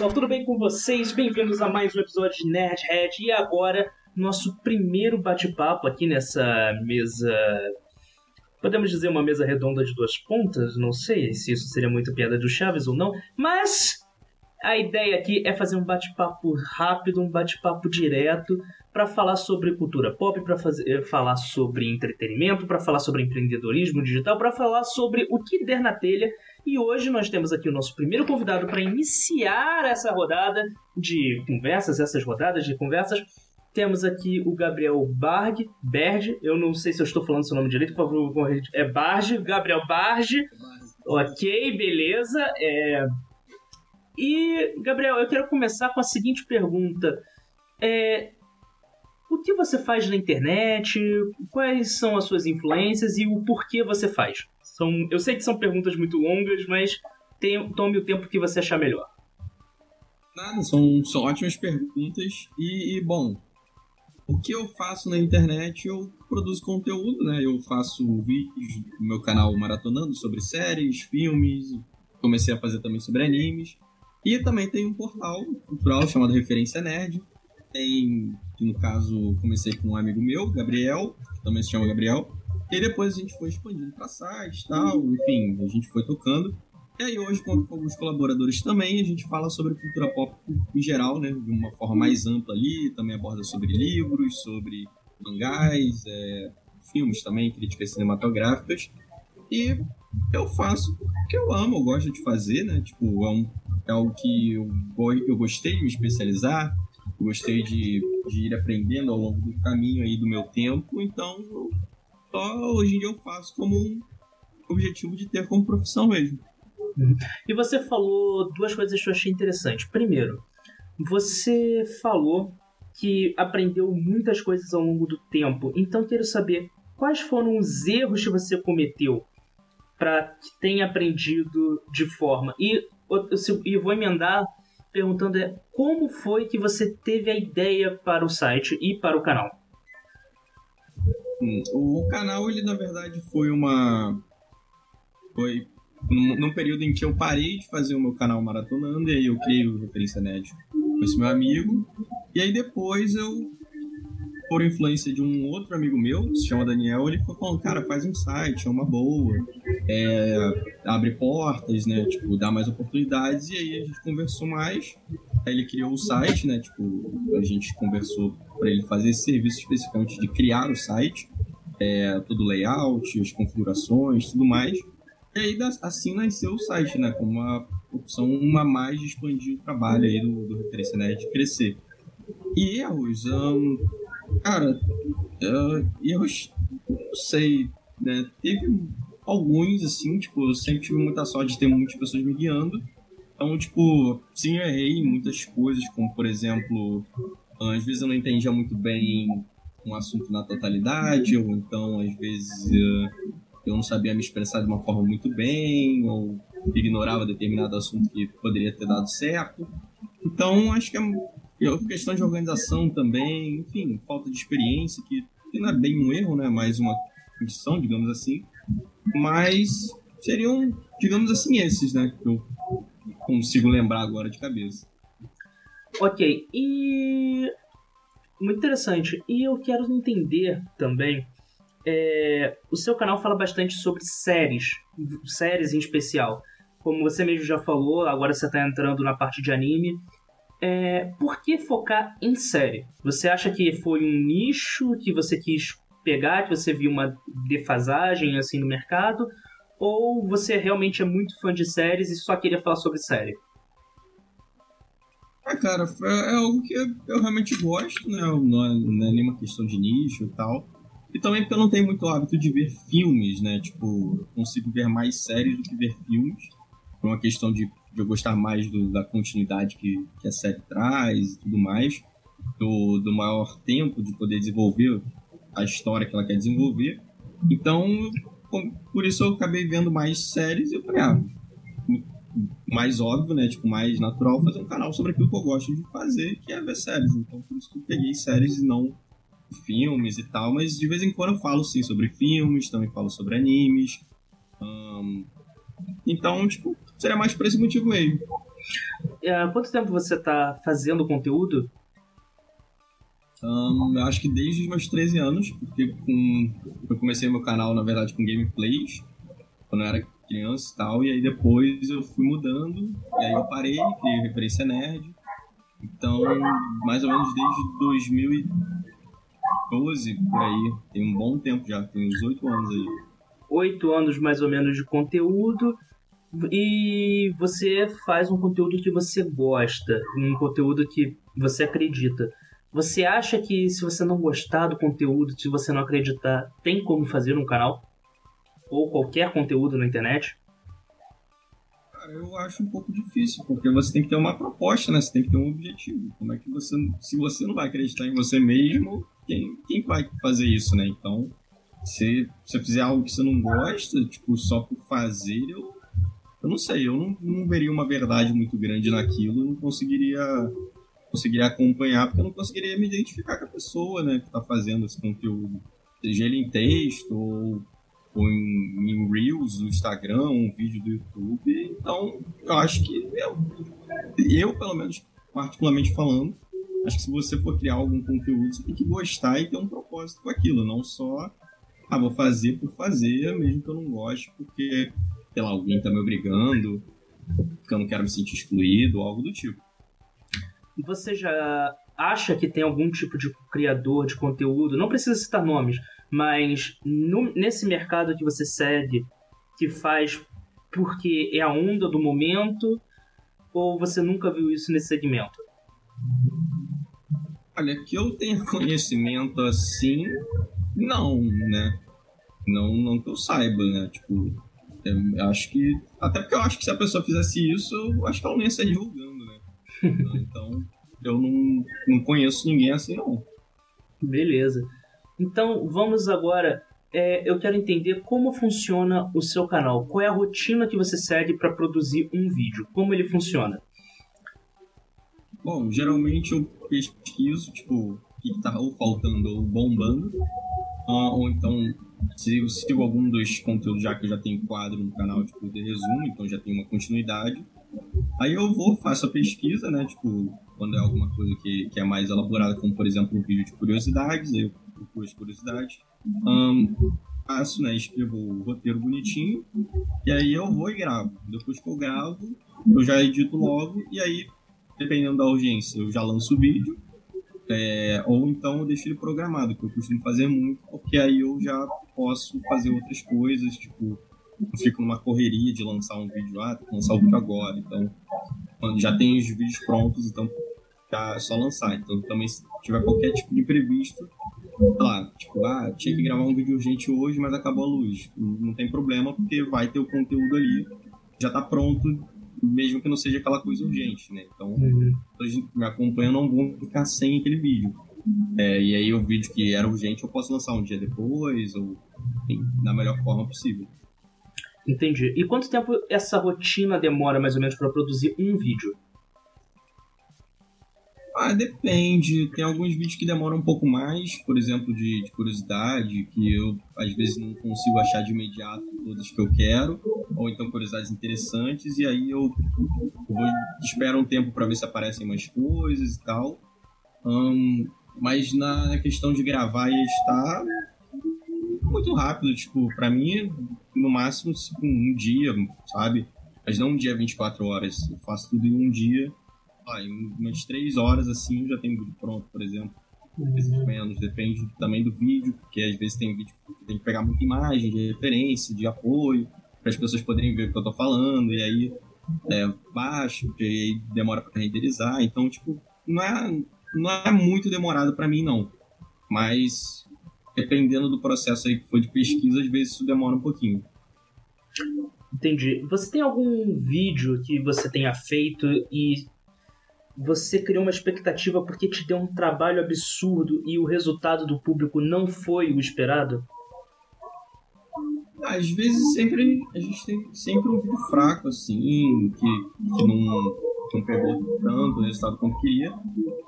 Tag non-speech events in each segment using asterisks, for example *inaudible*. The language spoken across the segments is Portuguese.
pessoal, tudo bem com vocês? Bem-vindos a mais um episódio de Nerdhead e agora nosso primeiro bate-papo aqui nessa mesa. Podemos dizer uma mesa redonda de duas pontas? Não sei se isso seria muito piada do Chaves ou não, mas a ideia aqui é fazer um bate-papo rápido, um bate-papo direto para falar sobre cultura pop, para eh, falar sobre entretenimento, para falar sobre empreendedorismo digital, para falar sobre o que der na telha. E hoje nós temos aqui o nosso primeiro convidado para iniciar essa rodada de conversas, essas rodadas de conversas. Temos aqui o Gabriel Barg, Berge, eu não sei se eu estou falando seu nome direito, por favor, é Barge, Gabriel Barge. Ok, beleza. É... E, Gabriel, eu quero começar com a seguinte pergunta. É, o que você faz na internet? Quais são as suas influências e o porquê você faz? São, eu sei que são perguntas muito longas, mas tem, tome o tempo que você achar melhor. Nada, são, são ótimas perguntas. E, e, bom, o que eu faço na internet? Eu produzo conteúdo, né? Eu faço vídeos no meu canal Maratonando sobre séries, filmes. Comecei a fazer também sobre animes. E também tem um portal cultural chamado Referência Nerd. Tem, no caso, comecei com um amigo meu, Gabriel, que também se chama Gabriel. E depois a gente foi expandindo para sites tal, enfim, a gente foi tocando. E aí hoje, conto com alguns colaboradores também, a gente fala sobre cultura pop em geral, né? De uma forma mais ampla ali, também aborda sobre livros, sobre mangás, é, filmes também, críticas cinematográficas. E eu faço porque eu amo, eu gosto de fazer, né? Tipo, é, um, é algo que eu, eu gostei de me especializar, eu gostei de, de ir aprendendo ao longo do caminho aí do meu tempo, então só hoje em dia eu faço como um objetivo de ter como profissão mesmo. E você falou duas coisas que eu achei interessantes. Primeiro, você falou que aprendeu muitas coisas ao longo do tempo, então quero saber quais foram os erros que você cometeu para que tenha aprendido de forma. E, e vou emendar perguntando é, como foi que você teve a ideia para o site e para o canal? Hum, o canal, ele na verdade foi uma. Foi num, período em que eu parei de fazer o meu canal Maratonando, e aí eu criei o Referência Net com esse meu amigo. E aí depois eu por influência de um outro amigo meu, que se chama Daniel, ele foi falando, cara, faz um site, é uma boa, é, abre portas, né, tipo, dá mais oportunidades, e aí a gente conversou mais, aí ele criou o site, né, tipo, a gente conversou para ele fazer esse serviço especificamente de criar o site, é, todo o layout, as configurações, tudo mais, e aí assim nasceu o site, né, como uma opção uma mais de expandir o trabalho aí do, do Referência de crescer. E erros, um, Cara, eu, eu não sei, né? Teve alguns, assim, tipo, eu sempre tive muita sorte de ter muitas pessoas me guiando. Então, tipo, sim, eu errei em muitas coisas, como, por exemplo, às vezes eu não entendia muito bem um assunto na totalidade, ou então, às vezes, eu não sabia me expressar de uma forma muito bem, ou ignorava determinado assunto que poderia ter dado certo. Então, acho que é questão de organização também, enfim, falta de experiência, que, que não é bem um erro, né? Mais uma condição, digamos assim. Mas seriam, digamos assim, esses, né? Que eu consigo lembrar agora de cabeça. Ok, e. Muito interessante. E eu quero entender também. É... O seu canal fala bastante sobre séries, séries em especial. Como você mesmo já falou, agora você está entrando na parte de anime. É, por que focar em série? Você acha que foi um nicho que você quis pegar, que você viu uma defasagem assim no mercado? Ou você realmente é muito fã de séries e só queria falar sobre série? Ah, cara, é algo que eu realmente gosto, né? Não é, não é nenhuma questão de nicho e tal. E também porque eu não tenho muito hábito de ver filmes, né? Tipo, consigo ver mais séries do que ver filmes. Por uma questão de de eu gostar mais do, da continuidade que, que a série traz e tudo mais, do, do maior tempo de poder desenvolver a história que ela quer desenvolver. Então, por isso eu acabei vendo mais séries e eu falei, ah, mais óbvio, né? Tipo, mais natural fazer um canal sobre aquilo que eu gosto de fazer, que é ver séries. Então, por isso que eu peguei séries e não filmes e tal. Mas de vez em quando eu falo, sim, sobre filmes, também falo sobre animes. Então, tipo, seria mais por esse motivo mesmo. Há quanto tempo você está fazendo conteúdo? Eu acho que desde os meus 13 anos, porque com, eu comecei meu canal, na verdade, com gameplays, quando eu era criança e tal, e aí depois eu fui mudando, e aí eu parei, criei referência nerd. Então, mais ou menos desde 2012, por aí, tem um bom tempo já, tem uns 8 anos aí. 8 anos mais ou menos de conteúdo, e você faz um conteúdo que você gosta, um conteúdo que você acredita. Você acha que se você não gostar do conteúdo, se você não acreditar, tem como fazer um canal? Ou qualquer conteúdo na internet? Cara, eu acho um pouco difícil, porque você tem que ter uma proposta, né? Você tem que ter um objetivo. Como é que você. Se você não vai acreditar em você mesmo, quem, quem vai fazer isso, né? Então, se você fizer algo que você não gosta, tipo, só por fazer, eu. Eu não sei, eu não, não veria uma verdade muito grande naquilo, não conseguiria conseguiria acompanhar, porque eu não conseguiria me identificar com a pessoa, né, que está fazendo esse conteúdo. Seja ele em texto ou, ou em, em, Reels do Instagram, um vídeo do YouTube. Então, eu acho que eu, eu, pelo menos, particularmente falando, acho que se você for criar algum conteúdo, você tem que gostar e ter um propósito com aquilo, não só, ah, vou fazer por fazer, mesmo que eu não goste, porque, sei lá, alguém está me obrigando, porque eu não quero me sentir excluído, algo do tipo você já acha que tem algum tipo de criador de conteúdo, não precisa citar nomes, mas no, nesse mercado que você segue, que faz porque é a onda do momento, ou você nunca viu isso nesse segmento? Olha, que eu tenha conhecimento assim, não, né? Não, não que eu saiba, né? Tipo, eu acho que. Até porque eu acho que se a pessoa fizesse isso, eu acho que ela não ia ser divulgando *laughs* então, eu não, não conheço ninguém assim, não. Beleza. Então, vamos agora. É, eu quero entender como funciona o seu canal. Qual é a rotina que você segue para produzir um vídeo? Como ele funciona? Bom, geralmente eu pesquiso, tipo, o que está ou faltando ou bombando. Uh, ou então sigo, sigo algum dos conteúdos já que eu já tenho quadro no canal, tipo, de resumo, então já tem uma continuidade. Aí eu vou, faço a pesquisa, né? Tipo, quando é alguma coisa que, que é mais elaborada, como por exemplo um vídeo de curiosidades, eu procuro as curiosidades. Um, faço, né? Escrevo o roteiro bonitinho. E aí eu vou e gravo. Depois que eu gravo, eu já edito logo. E aí, dependendo da urgência, eu já lanço o vídeo. É, ou então eu deixo ele programado, que eu costumo fazer muito, porque aí eu já posso fazer outras coisas, tipo eu fico numa correria de lançar um vídeo, ah, lançar o vídeo agora. Então, já tem os vídeos prontos, então já é só lançar. Então, também se tiver qualquer tipo de imprevisto, sei lá, tipo, ah, tinha que gravar um vídeo urgente hoje, mas acabou a luz. Não tem problema, porque vai ter o conteúdo ali, já tá pronto, mesmo que não seja aquela coisa urgente, né? Então, uhum. que me acompanham não vão ficar sem aquele vídeo. É, e aí o vídeo que era urgente eu posso lançar um dia depois, ou enfim, da melhor forma possível. Entendi. E quanto tempo essa rotina demora mais ou menos para produzir um vídeo? Ah, depende. Tem alguns vídeos que demoram um pouco mais, por exemplo, de, de, curiosidade, que eu às vezes não consigo achar de imediato todas que eu quero, ou então curiosidades interessantes, e aí eu, vou, espero um tempo para ver se aparecem mais coisas e tal. Um, mas na questão de gravar e editar, muito rápido, tipo, para mim no máximo tipo, um dia, sabe? Mas não um dia 24 horas. Eu faço tudo em um dia. Ah, em umas 3 horas assim já tenho vídeo pronto, por exemplo. Às vezes menos, depende também do vídeo, porque às vezes tem vídeo que tem que pegar muita imagem de referência, de apoio, para as pessoas poderem ver o que eu tô falando, e aí é, baixo, que aí demora para renderizar. Então, tipo, não é, não é muito demorado para mim, não. Mas dependendo do processo aí que foi de pesquisa, às vezes isso demora um pouquinho. Entendi. Você tem algum vídeo que você tenha feito e você criou uma expectativa porque te deu um trabalho absurdo e o resultado do público não foi o esperado? Às vezes sempre a gente tem sempre um vídeo fraco assim, que, que não, não pegou tanto o resultado como queria,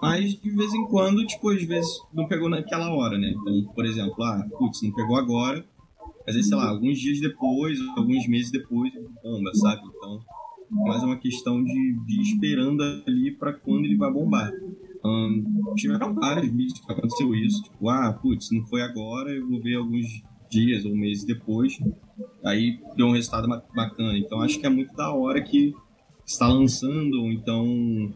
mas de vez em quando, tipo, às vezes não pegou naquela hora, né? Então, por exemplo, ah, putz, não pegou agora, mas aí, sei lá, alguns dias depois, alguns meses depois, bomba, sabe? Então, mas é uma questão de, de esperando ali para quando ele vai bombar. Um, tiveram vários vídeos que aconteceu isso, tipo, ah, putz, não foi agora, eu vou ver alguns dias ou meses depois, aí deu um resultado bacana. Então acho que é muito da hora que está lançando, então,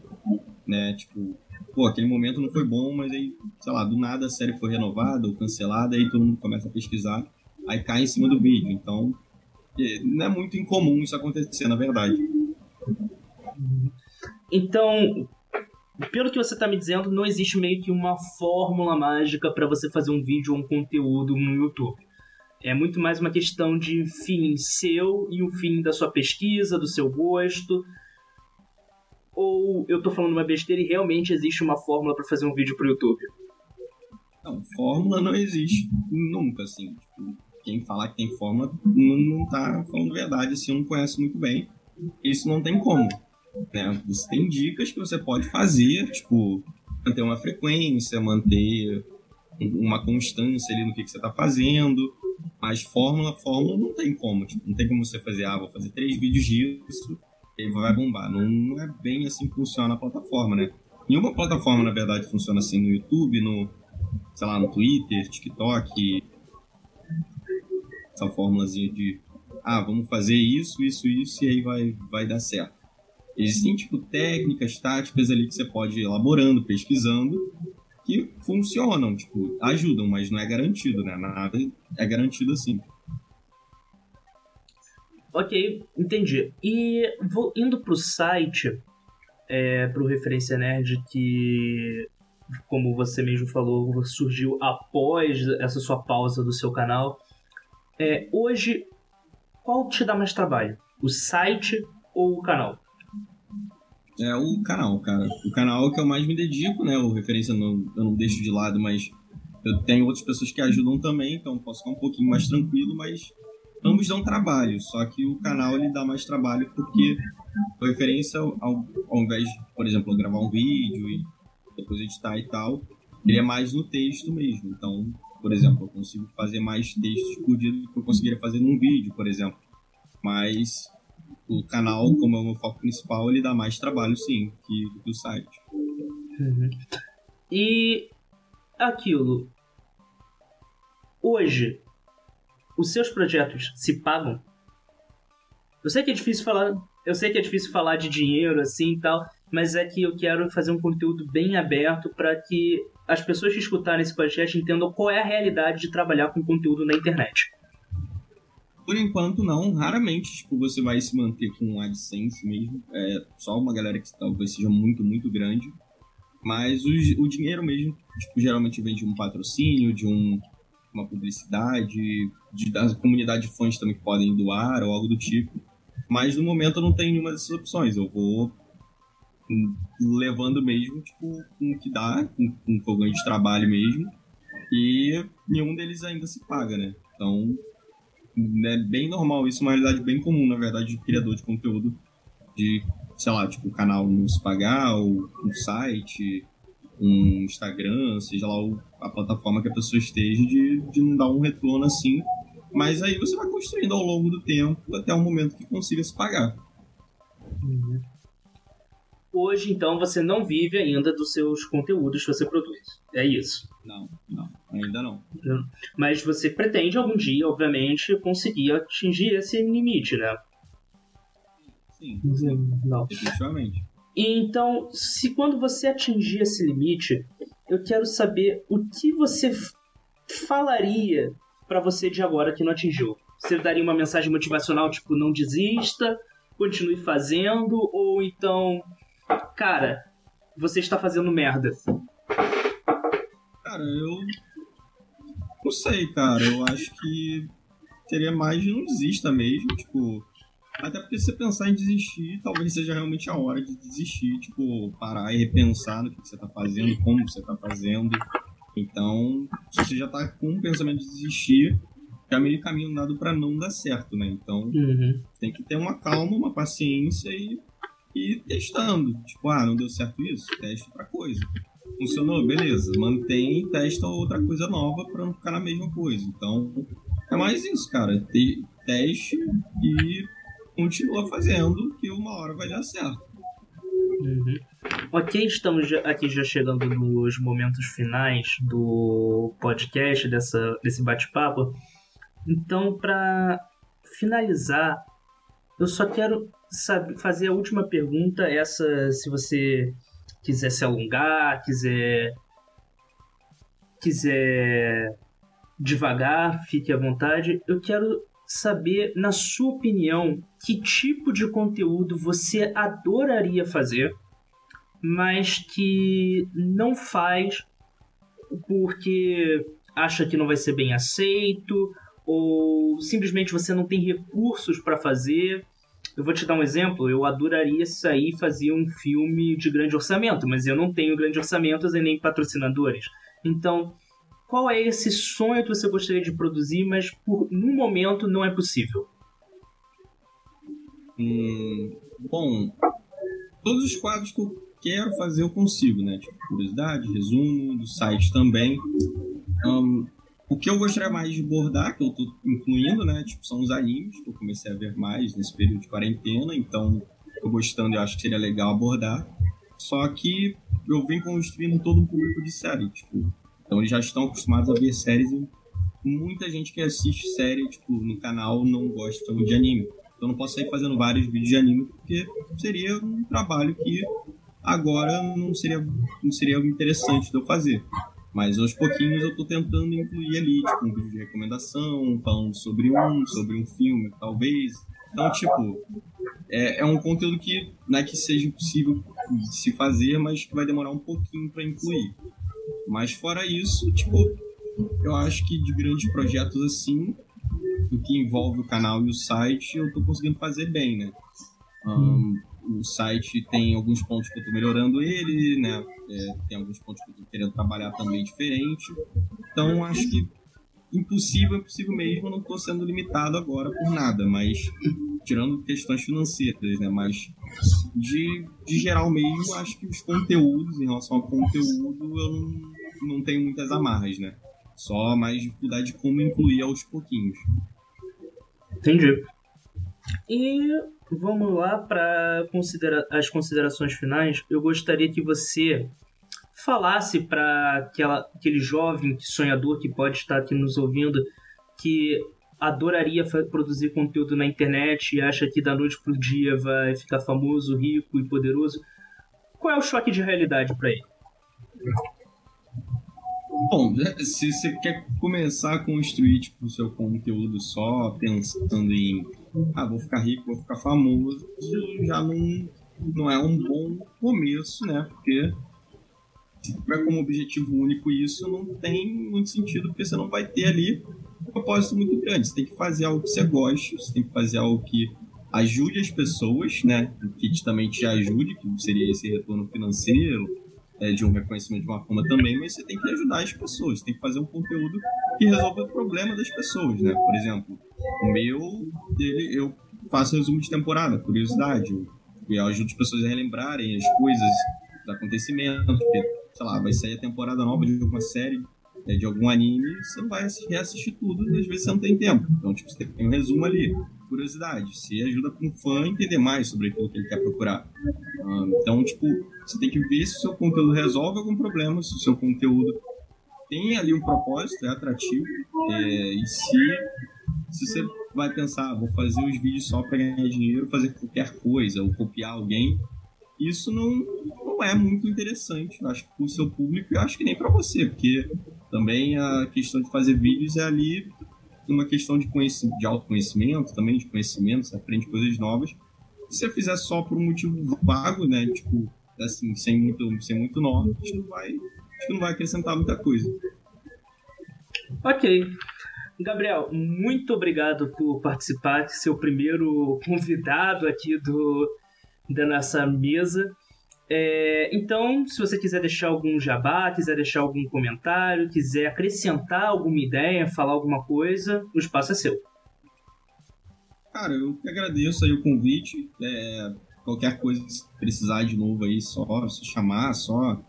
né, tipo, pô, aquele momento não foi bom, mas aí, sei lá, do nada a série foi renovada ou cancelada, aí todo mundo começa a pesquisar, aí cai em cima do vídeo. Então, é, não é muito incomum isso acontecer, na verdade. Então, pelo que você está me dizendo, não existe meio que uma fórmula mágica para você fazer um vídeo ou um conteúdo no YouTube. É muito mais uma questão de fim seu e o fim da sua pesquisa, do seu gosto. Ou eu estou falando uma besteira e realmente existe uma fórmula para fazer um vídeo pro YouTube? Não, fórmula não existe nunca, assim. Tipo, quem falar que tem fórmula não, não tá falando verdade, assim, não conhece muito bem. Isso não tem como. Né? Você tem dicas que você pode fazer, tipo, manter uma frequência, manter uma constância ali no que, que você está fazendo. Mas fórmula, fórmula não tem como. Tipo, não tem como você fazer, ah, vou fazer três vídeos disso e vai bombar. Não, não é bem assim que funciona a plataforma, né? Nenhuma plataforma, na verdade, funciona assim no YouTube, no, sei lá, no Twitter, TikTok. Essa fórmulazinha de, ah, vamos fazer isso, isso, isso e aí vai, vai dar certo. Existem, tipo, técnicas, táticas ali que você pode ir elaborando, pesquisando, que funcionam, tipo, ajudam, mas não é garantido, né? Nada é garantido assim. Ok, entendi. E vou indo pro site, é, pro Referência Nerd, que, como você mesmo falou, surgiu após essa sua pausa do seu canal. É, hoje, qual te dá mais trabalho? O site ou o canal? É o canal, cara. O canal que eu mais me dedico, né? O referência não, eu não deixo de lado, mas eu tenho outras pessoas que ajudam também, então posso ficar um pouquinho mais tranquilo, mas ambos dão trabalho. Só que o canal ele dá mais trabalho porque o referência, ao, ao invés de, por exemplo, gravar um vídeo e depois editar e tal, ele é mais no texto mesmo. Então, por exemplo, eu consigo fazer mais textos dia do que eu conseguiria fazer num vídeo, por exemplo. Mas o canal, como é o meu foco principal, ele dá mais trabalho, sim, que, que o site. Uhum. E aquilo. Hoje, os seus projetos se pagam? Eu sei que é difícil falar. Eu sei que é difícil falar de dinheiro assim e tal, mas é que eu quero fazer um conteúdo bem aberto para que as pessoas que escutarem esse podcast entendam qual é a realidade de trabalhar com conteúdo na internet. Por enquanto, não. Raramente, tipo, você vai se manter com AdSense mesmo. É só uma galera que talvez seja muito, muito grande. Mas o, o dinheiro mesmo, tipo, geralmente vem de um patrocínio, de um, uma publicidade, de, da comunidade de fãs também que podem doar ou algo do tipo. Mas no momento eu não tenho nenhuma dessas opções. Eu vou levando mesmo, tipo, com o que dá, com, com o que eu ganho de trabalho mesmo. E nenhum deles ainda se paga, né? Então, é bem normal, isso é uma realidade bem comum, na verdade, de criador de conteúdo, de, sei lá, tipo, o canal não se pagar, ou um site, um Instagram, seja lá a plataforma que a pessoa esteja, de, de não dar um retorno assim. Mas aí você vai construindo ao longo do tempo até o momento que consiga se pagar. Uhum. Hoje, então, você não vive ainda dos seus conteúdos que você produz. É isso. Não, não, ainda não. Mas você pretende algum dia, obviamente, conseguir atingir esse limite, né? Sim, sim. Não. Definitivamente. Então, se quando você atingir esse limite, eu quero saber o que você falaria para você de agora que não atingiu. Você daria uma mensagem motivacional tipo não desista, continue fazendo ou então, cara, você está fazendo merda. Cara, eu. Não sei, cara. Eu acho que teria mais de não desista mesmo. Tipo. Até porque se você pensar em desistir, talvez seja realmente a hora de desistir. Tipo, parar e repensar no que você tá fazendo, como você tá fazendo. Então, se você já tá com o pensamento de desistir, é meio caminho dado para não dar certo, né? Então, uhum. tem que ter uma calma, uma paciência e, e testando. Tipo, ah, não deu certo isso? Teste outra coisa funcionou, beleza. Mantém e testa outra coisa nova para não ficar na mesma coisa. Então, é mais isso, cara. Te, teste e continua fazendo, que uma hora vai dar certo. Uhum. Ok, estamos aqui já chegando nos momentos finais do podcast, dessa, desse bate-papo. Então, para finalizar, eu só quero saber, fazer a última pergunta. Essa, se você quiser se alongar, quiser quiser devagar, fique à vontade. Eu quero saber, na sua opinião, que tipo de conteúdo você adoraria fazer, mas que não faz porque acha que não vai ser bem aceito ou simplesmente você não tem recursos para fazer. Eu vou te dar um exemplo. Eu adoraria sair e fazer um filme de grande orçamento, mas eu não tenho grandes orçamentos e nem patrocinadores. Então, qual é esse sonho que você gostaria de produzir, mas por no momento não é possível? Hum, bom, todos os quadros que eu quero fazer eu consigo, né? Tipo, curiosidade, resumo, do site também. Um, o que eu gostaria mais de abordar, que eu tô incluindo, né? Tipo, são os animes, que eu comecei a ver mais nesse período de quarentena, então tô gostando e acho que seria legal abordar. Só que eu venho construindo todo um público de série, tipo, então eles já estão acostumados a ver séries e muita gente que assiste série, tipo, no canal não gosta de anime. Então eu não posso sair fazendo vários vídeos de anime porque seria um trabalho que agora não seria, não seria interessante de eu fazer. Mas aos pouquinhos eu estou tentando incluir ali, tipo, um vídeo de recomendação, falando sobre um, sobre um filme, talvez. Então, tipo, é, é um conteúdo que não é que seja impossível se fazer, mas que vai demorar um pouquinho para incluir. Mas fora isso, tipo, eu acho que de grandes projetos assim, do que envolve o canal e o site, eu tô conseguindo fazer bem, né? Um, o site tem alguns pontos que eu tô melhorando ele, né? É, tem alguns pontos que eu tô querendo trabalhar também diferente. Então, acho que impossível, impossível mesmo, não tô sendo limitado agora por nada, mas tirando questões financeiras, né? Mas de, de geral mesmo, acho que os conteúdos, em relação ao conteúdo, eu não, não tenho muitas amarras, né? Só mais dificuldade de como incluir aos pouquinhos. Entendi. E vamos lá para considera as considerações finais. Eu gostaria que você falasse para aquele jovem sonhador que pode estar aqui nos ouvindo que adoraria produzir conteúdo na internet e acha que da noite pro dia vai ficar famoso, rico e poderoso. Qual é o choque de realidade para ele? Bom, se você quer começar a construir tipo, o seu conteúdo só pensando em ah, vou ficar rico, vou ficar famoso, já não, não é um bom começo, né? Porque se tiver como objetivo único isso, não tem muito sentido, porque você não vai ter ali um propósito muito grande. Você tem que fazer algo que você goste, você tem que fazer algo que ajude as pessoas, né? Que também te ajude, que seria esse retorno financeiro, é, de um reconhecimento de uma forma também, mas você tem que ajudar as pessoas, tem que fazer um conteúdo que resolva o problema das pessoas, né? Por exemplo, o meu, ele, eu faço resumo de temporada, curiosidade, eu ajudo as pessoas a relembrarem as coisas, os acontecimentos, porque, sei lá, vai sair a temporada nova de alguma série, é, de algum anime, você não vai reassistir tudo, às vezes você não tem tempo. Então, tipo, você tem um resumo ali curiosidade. Você ajuda com um fã a entender mais sobre aquilo que ele quer procurar. então, tipo, você tem que ver se o seu conteúdo resolve algum problema, se o seu conteúdo tem ali um propósito, é atrativo. É, e se, se você vai pensar, ah, vou fazer os vídeos só para ganhar dinheiro, fazer qualquer coisa, ou copiar alguém, isso não, não é muito interessante, acho que para o seu público e acho que nem para você, porque também a questão de fazer vídeos é ali uma questão de, de autoconhecimento, também de conhecimento, você aprende coisas novas. Se você fizer só por um motivo vago, né, tipo, assim, sem muito, sem muito que não vai, acho que não vai acrescentar muita coisa. Ok. Gabriel, muito obrigado por participar, ser o primeiro convidado aqui do, da nossa mesa. É, então, se você quiser deixar algum jabá, quiser deixar algum comentário, quiser acrescentar alguma ideia, falar alguma coisa, o espaço é seu. Cara, eu que agradeço aí o convite. É, qualquer coisa que precisar de novo aí, só, só chamar, só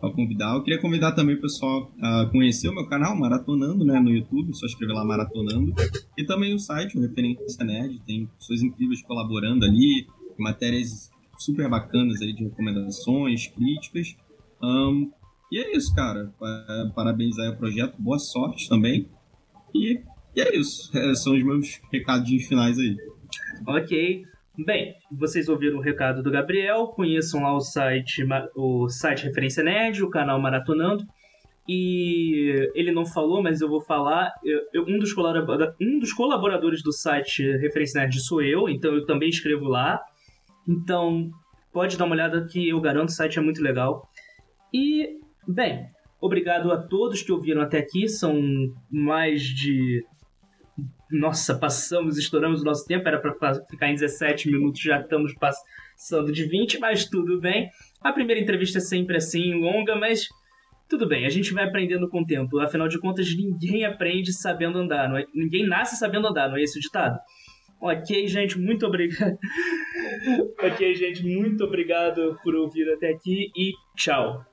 para convidar. Eu queria convidar também o pessoal a conhecer o meu canal, Maratonando, né, no YouTube, só escrever lá Maratonando. E também o site, o Referência Nerd, tem pessoas incríveis colaborando ali, matérias super bacanas aí de recomendações, críticas. Um, e é isso, cara. Parabéns aí ao projeto, boa sorte também. E, e é isso. É, são os meus recadinhos finais aí. Ok. Bem, vocês ouviram o recado do Gabriel, conheçam lá o site, o site Referência Nerd, o canal Maratonando. E ele não falou, mas eu vou falar. Eu, eu, um, dos um dos colaboradores do site Referência Nerd sou eu, então eu também escrevo lá. Então, pode dar uma olhada que eu garanto, o site é muito legal. E, bem, obrigado a todos que ouviram até aqui. São mais de nossa, passamos, estouramos o nosso tempo, era para ficar em 17 minutos, já estamos passando de 20, mas tudo bem. A primeira entrevista é sempre assim, longa, mas tudo bem, a gente vai aprendendo com o tempo. Afinal de contas, ninguém aprende sabendo andar, é? ninguém nasce sabendo andar, não é esse o ditado? Ok, gente, muito obrigado. *laughs* ok, gente, muito obrigado por ouvir até aqui e tchau.